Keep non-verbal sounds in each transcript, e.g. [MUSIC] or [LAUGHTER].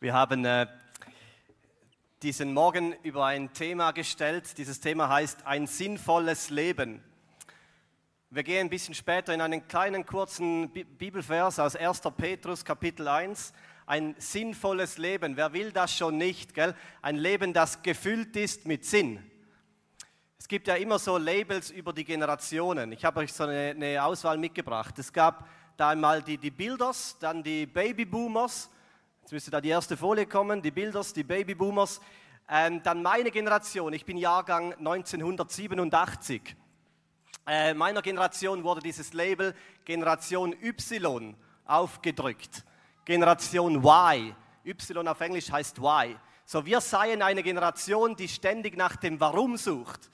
Wir haben äh, diesen Morgen über ein Thema gestellt. Dieses Thema heißt ein sinnvolles Leben. Wir gehen ein bisschen später in einen kleinen kurzen Bibelvers aus 1. Petrus Kapitel 1. Ein sinnvolles Leben. Wer will das schon nicht? Gell? Ein Leben, das gefüllt ist mit Sinn. Es gibt ja immer so Labels über die Generationen. Ich habe euch so eine, eine Auswahl mitgebracht. Es gab da einmal die, die Builders, dann die Babyboomers Jetzt müsste da die erste Folie kommen, die Bilders, die Babyboomers. Ähm, dann meine Generation, ich bin Jahrgang 1987. Äh, meiner Generation wurde dieses Label Generation Y aufgedrückt. Generation Y. Y auf Englisch heißt Y. So, wir seien eine Generation, die ständig nach dem Warum sucht.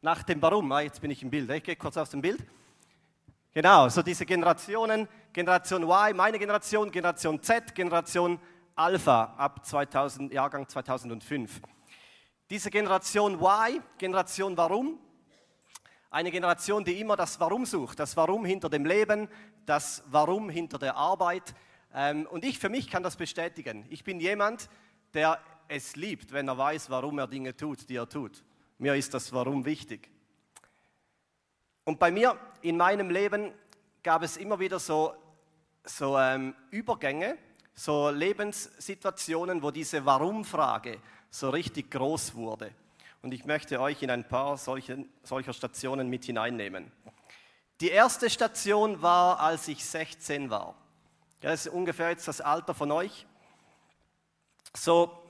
Nach dem Warum. Ah, jetzt bin ich im Bild. Ich gehe kurz aus dem Bild. Genau, so diese Generationen, Generation Y, meine Generation, Generation Z, Generation Alpha ab 2000, Jahrgang 2005. Diese Generation Y, Generation Warum, eine Generation, die immer das Warum sucht, das Warum hinter dem Leben, das Warum hinter der Arbeit. Ähm, und ich für mich kann das bestätigen. Ich bin jemand, der es liebt, wenn er weiß, warum er Dinge tut, die er tut. Mir ist das Warum wichtig. Und bei mir in meinem Leben gab es immer wieder so, so ähm, Übergänge, so Lebenssituationen, wo diese Warum-Frage so richtig groß wurde. Und ich möchte euch in ein paar solche, solcher Stationen mit hineinnehmen. Die erste Station war, als ich 16 war. Das ist ungefähr jetzt das Alter von euch. So,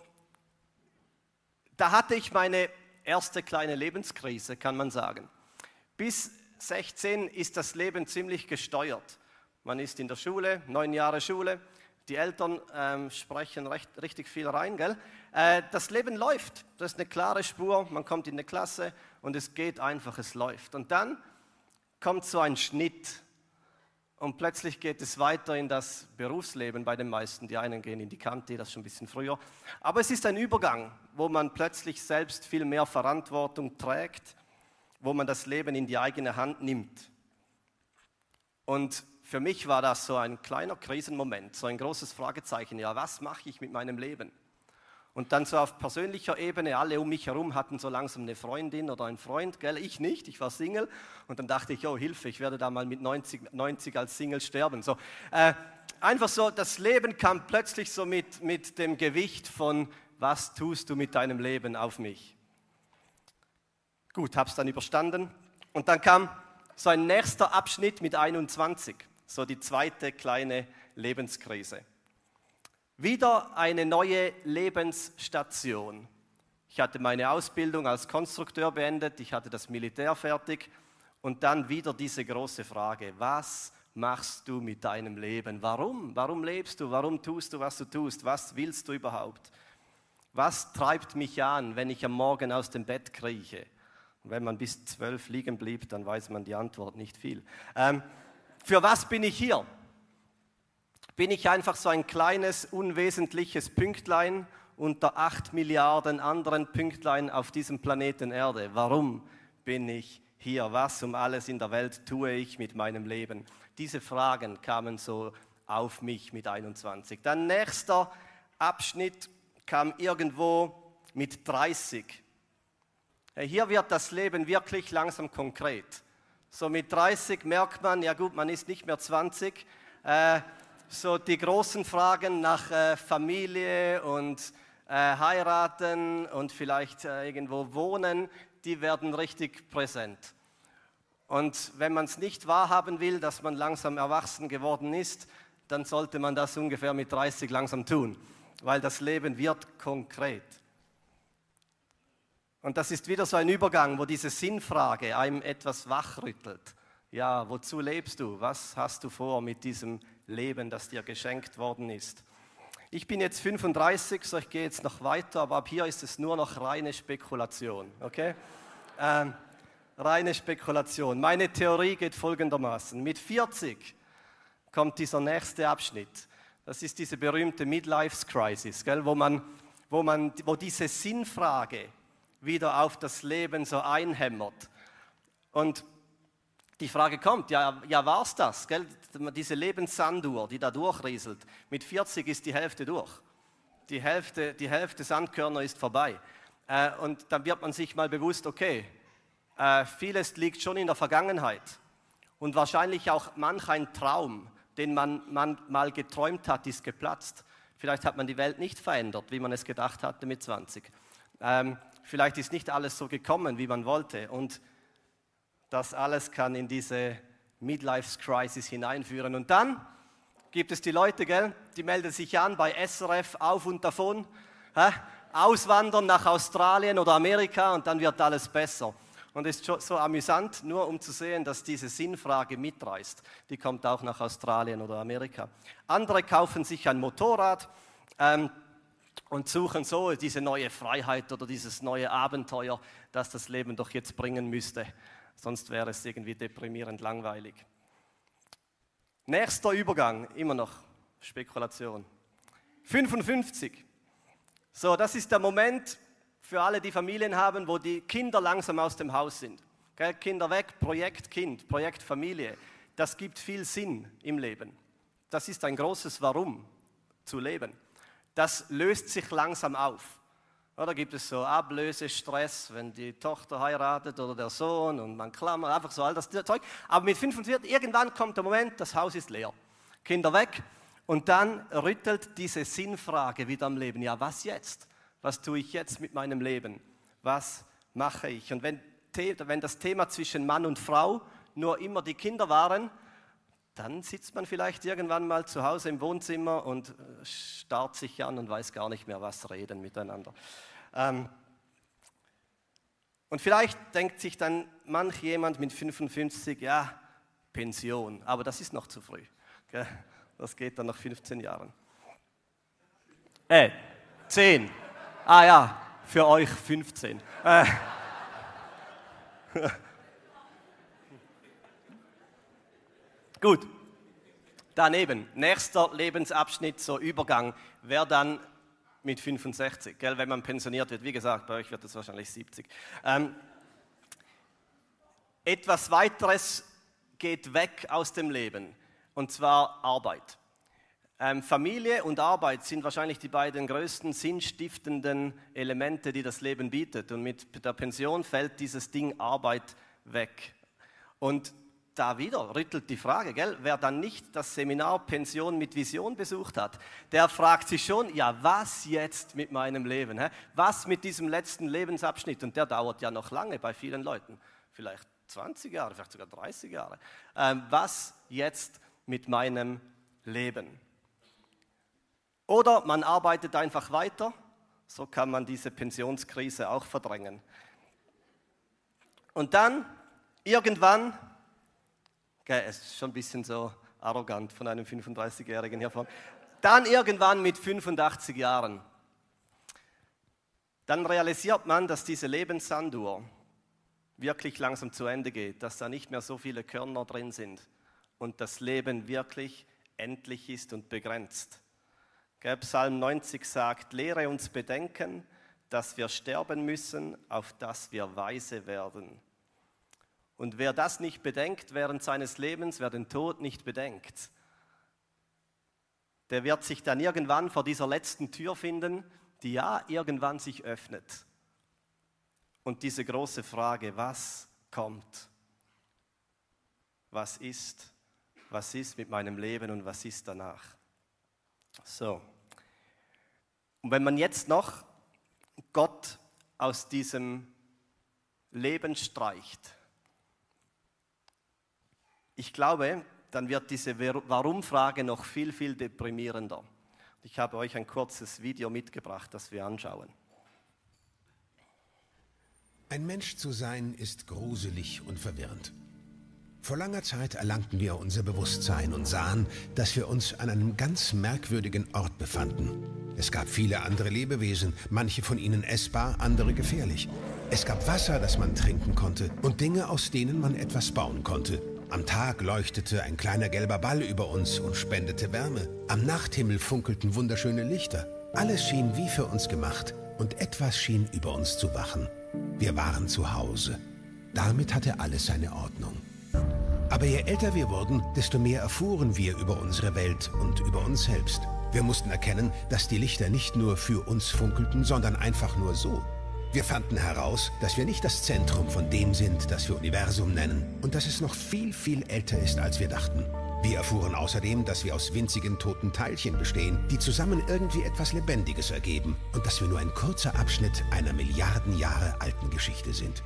da hatte ich meine erste kleine Lebenskrise, kann man sagen. Bis 16 ist das Leben ziemlich gesteuert. Man ist in der Schule, neun Jahre Schule, die Eltern ähm, sprechen recht, richtig viel rein, gell? Äh, das Leben läuft. Das ist eine klare Spur. Man kommt in eine Klasse und es geht einfach, es läuft. Und dann kommt so ein Schnitt und plötzlich geht es weiter in das Berufsleben bei den meisten. Die einen gehen in die Kante, das schon ein bisschen früher. Aber es ist ein Übergang, wo man plötzlich selbst viel mehr Verantwortung trägt, wo man das Leben in die eigene Hand nimmt. Und für mich war das so ein kleiner Krisenmoment, so ein großes Fragezeichen. Ja, was mache ich mit meinem Leben? Und dann so auf persönlicher Ebene, alle um mich herum hatten so langsam eine Freundin oder einen Freund, gell? ich nicht, ich war Single. Und dann dachte ich, oh Hilfe, ich werde da mal mit 90, 90 als Single sterben. So, äh, einfach so, das Leben kam plötzlich so mit, mit dem Gewicht von, was tust du mit deinem Leben auf mich? Gut, hab's dann überstanden. Und dann kam so ein nächster Abschnitt mit 21 so die zweite kleine Lebenskrise. Wieder eine neue Lebensstation. Ich hatte meine Ausbildung als Konstrukteur beendet, ich hatte das Militär fertig und dann wieder diese große Frage, was machst du mit deinem Leben? Warum? Warum lebst du? Warum tust du, was du tust? Was willst du überhaupt? Was treibt mich an, wenn ich am Morgen aus dem Bett krieche? Wenn man bis zwölf liegen blieb, dann weiß man die Antwort nicht viel. Ähm, für was bin ich hier? Bin ich einfach so ein kleines, unwesentliches Pünktlein unter acht Milliarden anderen Pünktlein auf diesem Planeten Erde? Warum bin ich hier? Was um alles in der Welt tue ich mit meinem Leben? Diese Fragen kamen so auf mich mit 21. Dann nächster Abschnitt kam irgendwo mit 30. Hier wird das Leben wirklich langsam konkret. So mit 30 merkt man, ja gut, man ist nicht mehr 20. Äh, so die großen Fragen nach äh, Familie und äh, heiraten und vielleicht äh, irgendwo wohnen, die werden richtig präsent. Und wenn man es nicht wahrhaben will, dass man langsam erwachsen geworden ist, dann sollte man das ungefähr mit 30 langsam tun, weil das Leben wird konkret. Und das ist wieder so ein Übergang, wo diese Sinnfrage einem etwas wachrüttelt. Ja, wozu lebst du? Was hast du vor mit diesem Leben, das dir geschenkt worden ist? Ich bin jetzt 35, so ich gehe jetzt noch weiter, aber ab hier ist es nur noch reine Spekulation. Okay? Ähm, reine Spekulation. Meine Theorie geht folgendermaßen. Mit 40 kommt dieser nächste Abschnitt. Das ist diese berühmte Midlife Crisis, gell? Wo, man, wo, man, wo diese Sinnfrage wieder auf das Leben so einhämmert. Und die Frage kommt, ja, ja war es das? Gell? Diese Lebenssanduhr, die da durchrieselt. Mit 40 ist die Hälfte durch. die Hälfte, die Hälfte Sandkörner ist vorbei. Äh, und dann wird man sich mal bewusst, okay, äh, vieles liegt schon in der Vergangenheit. Und wahrscheinlich auch manch ein Traum, den man, man mal geträumt hat, ist geplatzt. Vielleicht hat man die Welt nicht verändert, wie man es gedacht hatte mit 20. Ähm, vielleicht ist nicht alles so gekommen, wie man wollte. Und das alles kann in diese Midlife-Crisis hineinführen. Und dann gibt es die Leute, gell, die melden sich an bei SRF auf und davon, hä? auswandern nach Australien oder Amerika und dann wird alles besser. Und es ist so amüsant, nur um zu sehen, dass diese Sinnfrage mitreißt. Die kommt auch nach Australien oder Amerika. Andere kaufen sich ein Motorrad ähm, und suchen so diese neue Freiheit oder dieses neue Abenteuer, das das Leben doch jetzt bringen müsste. Sonst wäre es irgendwie deprimierend langweilig. Nächster Übergang, immer noch Spekulation. 55. So, das ist der Moment für alle, die Familien haben, wo die Kinder langsam aus dem Haus sind. Gell? Kinder weg, Projekt Kind, Projekt Familie. Das gibt viel Sinn im Leben. Das ist ein großes Warum zu leben. Das löst sich langsam auf. Oder gibt es so Ablösestress, wenn die Tochter heiratet oder der Sohn und man klammert, einfach so all das Zeug. Aber mit 45, irgendwann kommt der Moment, das Haus ist leer. Kinder weg und dann rüttelt diese Sinnfrage wieder am Leben. Ja, was jetzt? Was tue ich jetzt mit meinem Leben? Was mache ich? Und wenn, wenn das Thema zwischen Mann und Frau nur immer die Kinder waren, dann sitzt man vielleicht irgendwann mal zu Hause im Wohnzimmer und äh, starrt sich an und weiß gar nicht mehr, was reden miteinander. Ähm, und vielleicht denkt sich dann manch jemand mit 55, ja, Pension, aber das ist noch zu früh. Das geht dann nach 15 Jahren. Äh, 10. Ah ja, für euch 15. Äh. [LAUGHS] Gut, daneben, nächster Lebensabschnitt, so Übergang, wäre dann mit 65, gell, wenn man pensioniert wird. Wie gesagt, bei euch wird es wahrscheinlich 70. Ähm, etwas weiteres geht weg aus dem Leben, und zwar Arbeit. Ähm, Familie und Arbeit sind wahrscheinlich die beiden größten sinnstiftenden Elemente, die das Leben bietet. Und mit der Pension fällt dieses Ding Arbeit weg. Und da wieder rüttelt die Frage, gell? wer dann nicht das Seminar Pension mit Vision besucht hat, der fragt sich schon, ja, was jetzt mit meinem Leben? Hä? Was mit diesem letzten Lebensabschnitt? Und der dauert ja noch lange bei vielen Leuten, vielleicht 20 Jahre, vielleicht sogar 30 Jahre. Ähm, was jetzt mit meinem Leben? Oder man arbeitet einfach weiter, so kann man diese Pensionskrise auch verdrängen. Und dann, irgendwann, Okay, es ist schon ein bisschen so arrogant von einem 35-Jährigen hier vorne. Dann irgendwann mit 85 Jahren. Dann realisiert man, dass diese Lebenssanduhr wirklich langsam zu Ende geht, dass da nicht mehr so viele Körner drin sind und das Leben wirklich endlich ist und begrenzt. Psalm 90 sagt, lehre uns bedenken, dass wir sterben müssen, auf dass wir weise werden. Und wer das nicht bedenkt während seines Lebens, wer den Tod nicht bedenkt, der wird sich dann irgendwann vor dieser letzten Tür finden, die ja irgendwann sich öffnet. Und diese große Frage, was kommt? Was ist? Was ist mit meinem Leben und was ist danach? So. Und wenn man jetzt noch Gott aus diesem Leben streicht, ich glaube, dann wird diese Warum-Frage noch viel, viel deprimierender. Ich habe euch ein kurzes Video mitgebracht, das wir anschauen. Ein Mensch zu sein ist gruselig und verwirrend. Vor langer Zeit erlangten wir unser Bewusstsein und sahen, dass wir uns an einem ganz merkwürdigen Ort befanden. Es gab viele andere Lebewesen, manche von ihnen essbar, andere gefährlich. Es gab Wasser, das man trinken konnte und Dinge, aus denen man etwas bauen konnte. Am Tag leuchtete ein kleiner gelber Ball über uns und spendete Wärme. Am Nachthimmel funkelten wunderschöne Lichter. Alles schien wie für uns gemacht und etwas schien über uns zu wachen. Wir waren zu Hause. Damit hatte alles seine Ordnung. Aber je älter wir wurden, desto mehr erfuhren wir über unsere Welt und über uns selbst. Wir mussten erkennen, dass die Lichter nicht nur für uns funkelten, sondern einfach nur so. Wir fanden heraus, dass wir nicht das Zentrum von dem sind, das wir Universum nennen und dass es noch viel, viel älter ist, als wir dachten. Wir erfuhren außerdem, dass wir aus winzigen toten Teilchen bestehen, die zusammen irgendwie etwas Lebendiges ergeben und dass wir nur ein kurzer Abschnitt einer Milliarden Jahre alten Geschichte sind.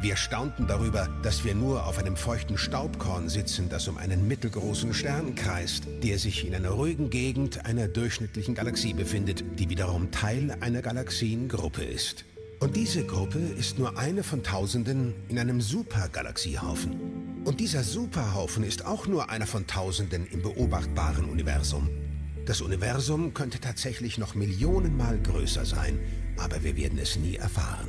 Wir staunten darüber, dass wir nur auf einem feuchten Staubkorn sitzen, das um einen mittelgroßen Stern kreist, der sich in einer ruhigen Gegend einer durchschnittlichen Galaxie befindet, die wiederum Teil einer Galaxiengruppe ist. Und diese Gruppe ist nur eine von Tausenden in einem Supergalaxiehaufen. Und dieser Superhaufen ist auch nur einer von Tausenden im beobachtbaren Universum. Das Universum könnte tatsächlich noch Millionenmal größer sein, aber wir werden es nie erfahren.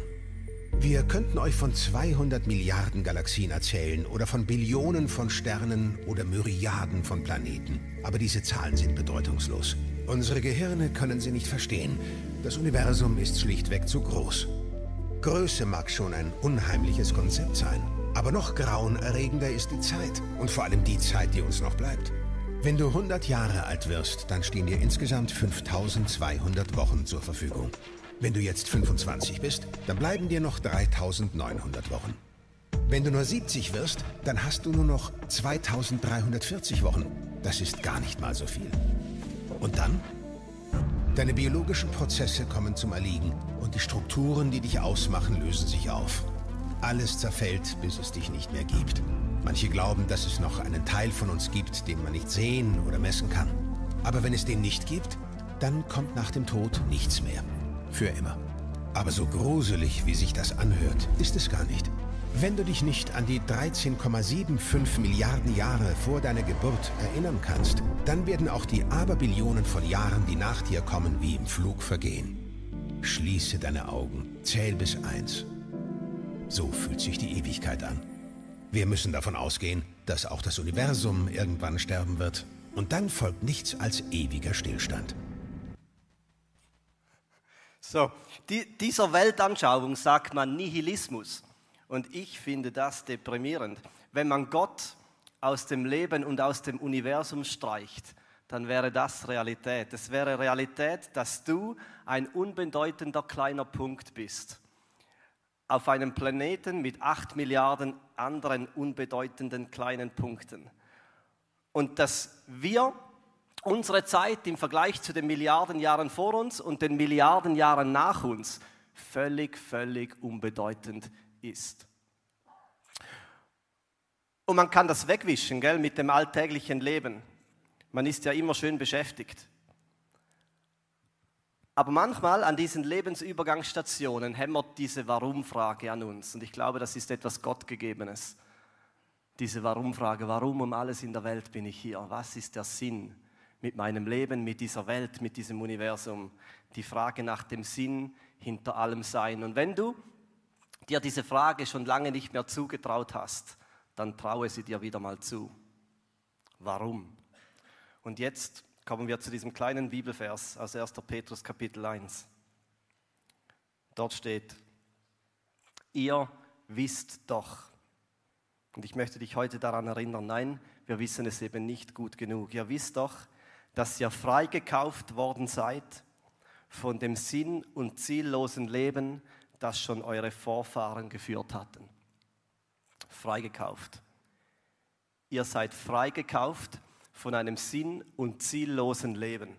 Wir könnten euch von 200 Milliarden Galaxien erzählen oder von Billionen von Sternen oder Myriaden von Planeten, aber diese Zahlen sind bedeutungslos. Unsere Gehirne können sie nicht verstehen. Das Universum ist schlichtweg zu groß. Größe mag schon ein unheimliches Konzept sein, aber noch grauenerregender ist die Zeit und vor allem die Zeit, die uns noch bleibt. Wenn du 100 Jahre alt wirst, dann stehen dir insgesamt 5200 Wochen zur Verfügung. Wenn du jetzt 25 bist, dann bleiben dir noch 3900 Wochen. Wenn du nur 70 wirst, dann hast du nur noch 2340 Wochen. Das ist gar nicht mal so viel. Und dann? Deine biologischen Prozesse kommen zum Erliegen und die Strukturen, die dich ausmachen, lösen sich auf. Alles zerfällt, bis es dich nicht mehr gibt. Manche glauben, dass es noch einen Teil von uns gibt, den man nicht sehen oder messen kann. Aber wenn es den nicht gibt, dann kommt nach dem Tod nichts mehr. Für immer. Aber so gruselig, wie sich das anhört, ist es gar nicht. Wenn du dich nicht an die 13,75 Milliarden Jahre vor deiner Geburt erinnern kannst, dann werden auch die Aberbillionen von Jahren, die nach dir kommen, wie im Flug vergehen. Schließe deine Augen, zähl bis eins. So fühlt sich die Ewigkeit an. Wir müssen davon ausgehen, dass auch das Universum irgendwann sterben wird. Und dann folgt nichts als ewiger Stillstand. So, die, dieser Weltanschauung sagt man Nihilismus. Und ich finde das deprimierend. Wenn man Gott aus dem Leben und aus dem Universum streicht, dann wäre das Realität. Es wäre Realität, dass du ein unbedeutender kleiner Punkt bist. Auf einem Planeten mit acht Milliarden anderen unbedeutenden kleinen Punkten. Und dass wir unsere Zeit im Vergleich zu den Milliarden Jahren vor uns und den Milliarden Jahren nach uns völlig, völlig unbedeutend ist. Und man kann das wegwischen, gell, mit dem alltäglichen Leben. Man ist ja immer schön beschäftigt. Aber manchmal an diesen Lebensübergangsstationen hämmert diese Warum-Frage an uns. Und ich glaube, das ist etwas Gottgegebenes. Diese Warum-Frage, warum um alles in der Welt bin ich hier? Was ist der Sinn mit meinem Leben, mit dieser Welt, mit diesem Universum? Die Frage nach dem Sinn hinter allem Sein. Und wenn du dir diese Frage schon lange nicht mehr zugetraut hast, dann traue sie dir wieder mal zu. Warum? Und jetzt kommen wir zu diesem kleinen Bibelvers aus 1. Petrus Kapitel 1. Dort steht, ihr wisst doch, und ich möchte dich heute daran erinnern, nein, wir wissen es eben nicht gut genug. Ihr wisst doch, dass ihr freigekauft worden seid von dem sinn- und ziellosen Leben, das schon eure Vorfahren geführt hatten. Freigekauft. Ihr seid freigekauft von einem sinn- und ziellosen Leben.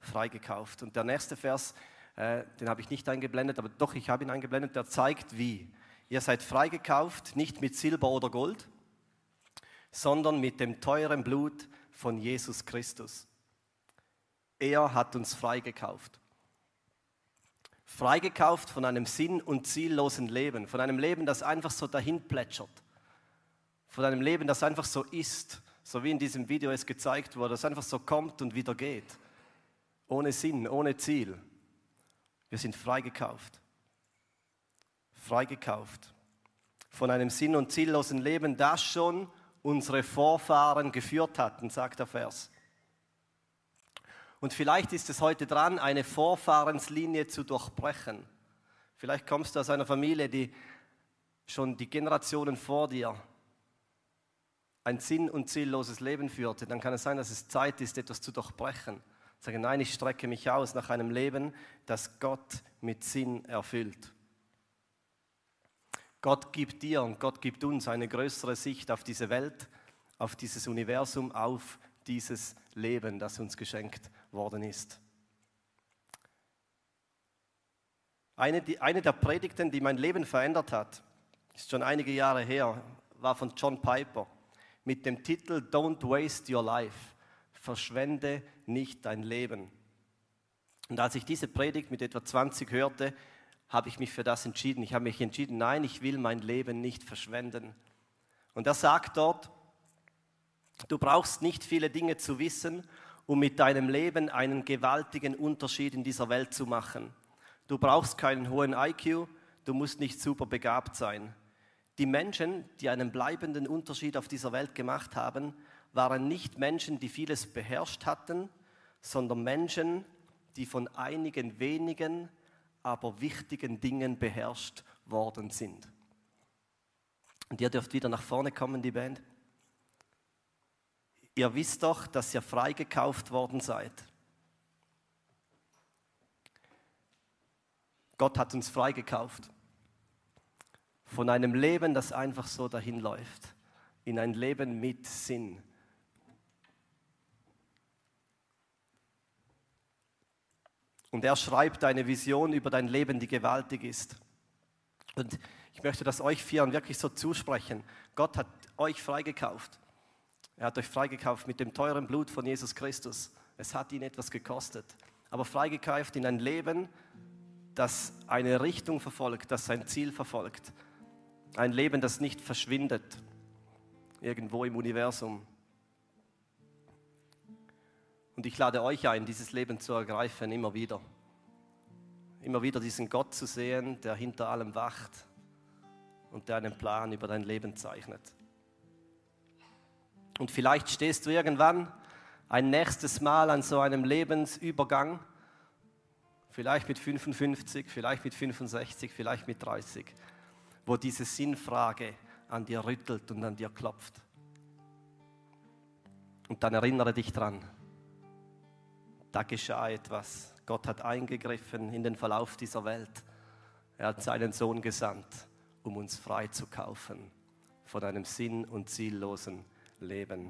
Freigekauft. Und der nächste Vers, äh, den habe ich nicht eingeblendet, aber doch, ich habe ihn eingeblendet, der zeigt wie. Ihr seid freigekauft, nicht mit Silber oder Gold, sondern mit dem teuren Blut von Jesus Christus. Er hat uns freigekauft freigekauft von einem sinn- und ziellosen Leben, von einem Leben, das einfach so dahin plätschert, von einem Leben, das einfach so ist, so wie in diesem Video es gezeigt wurde, das einfach so kommt und wieder geht, ohne Sinn, ohne Ziel. Wir sind freigekauft, freigekauft von einem sinn- und ziellosen Leben, das schon unsere Vorfahren geführt hatten, sagt der Vers. Und vielleicht ist es heute dran, eine Vorfahrenslinie zu durchbrechen. Vielleicht kommst du aus einer Familie, die schon die Generationen vor dir ein sinn- und zielloses Leben führte. Dann kann es sein, dass es Zeit ist, etwas zu durchbrechen. Sagen, nein, ich strecke mich aus nach einem Leben, das Gott mit Sinn erfüllt. Gott gibt dir und Gott gibt uns eine größere Sicht auf diese Welt, auf dieses Universum, auf dieses Leben, das uns geschenkt worden ist. Eine, die, eine der Predigten, die mein Leben verändert hat, ist schon einige Jahre her, war von John Piper mit dem Titel Don't Waste Your Life. Verschwende nicht dein Leben. Und als ich diese Predigt mit etwa 20 hörte, habe ich mich für das entschieden. Ich habe mich entschieden, nein, ich will mein Leben nicht verschwenden. Und er sagt dort, du brauchst nicht viele Dinge zu wissen, um mit deinem Leben einen gewaltigen Unterschied in dieser Welt zu machen. Du brauchst keinen hohen IQ, du musst nicht super begabt sein. Die Menschen, die einen bleibenden Unterschied auf dieser Welt gemacht haben, waren nicht Menschen, die vieles beherrscht hatten, sondern Menschen, die von einigen wenigen, aber wichtigen Dingen beherrscht worden sind. Und ihr dürft wieder nach vorne kommen, die Band. Ihr wisst doch, dass ihr freigekauft worden seid. Gott hat uns freigekauft. Von einem Leben, das einfach so dahinläuft, in ein Leben mit Sinn. Und er schreibt eine Vision über dein Leben, die gewaltig ist. Und ich möchte das euch Vieren wirklich so zusprechen. Gott hat euch freigekauft. Er hat euch freigekauft mit dem teuren Blut von Jesus Christus. Es hat ihn etwas gekostet. Aber freigekauft in ein Leben, das eine Richtung verfolgt, das sein Ziel verfolgt. Ein Leben, das nicht verschwindet irgendwo im Universum. Und ich lade euch ein, dieses Leben zu ergreifen, immer wieder. Immer wieder diesen Gott zu sehen, der hinter allem wacht und der einen Plan über dein Leben zeichnet. Und vielleicht stehst du irgendwann ein nächstes Mal an so einem Lebensübergang vielleicht mit 55, vielleicht mit 65, vielleicht mit 30, wo diese Sinnfrage an dir rüttelt und an dir klopft. Und dann erinnere dich dran, da geschah etwas. Gott hat eingegriffen in den Verlauf dieser Welt. Er hat seinen Sohn gesandt, um uns frei zu kaufen von einem sinn- und ziellosen Leben.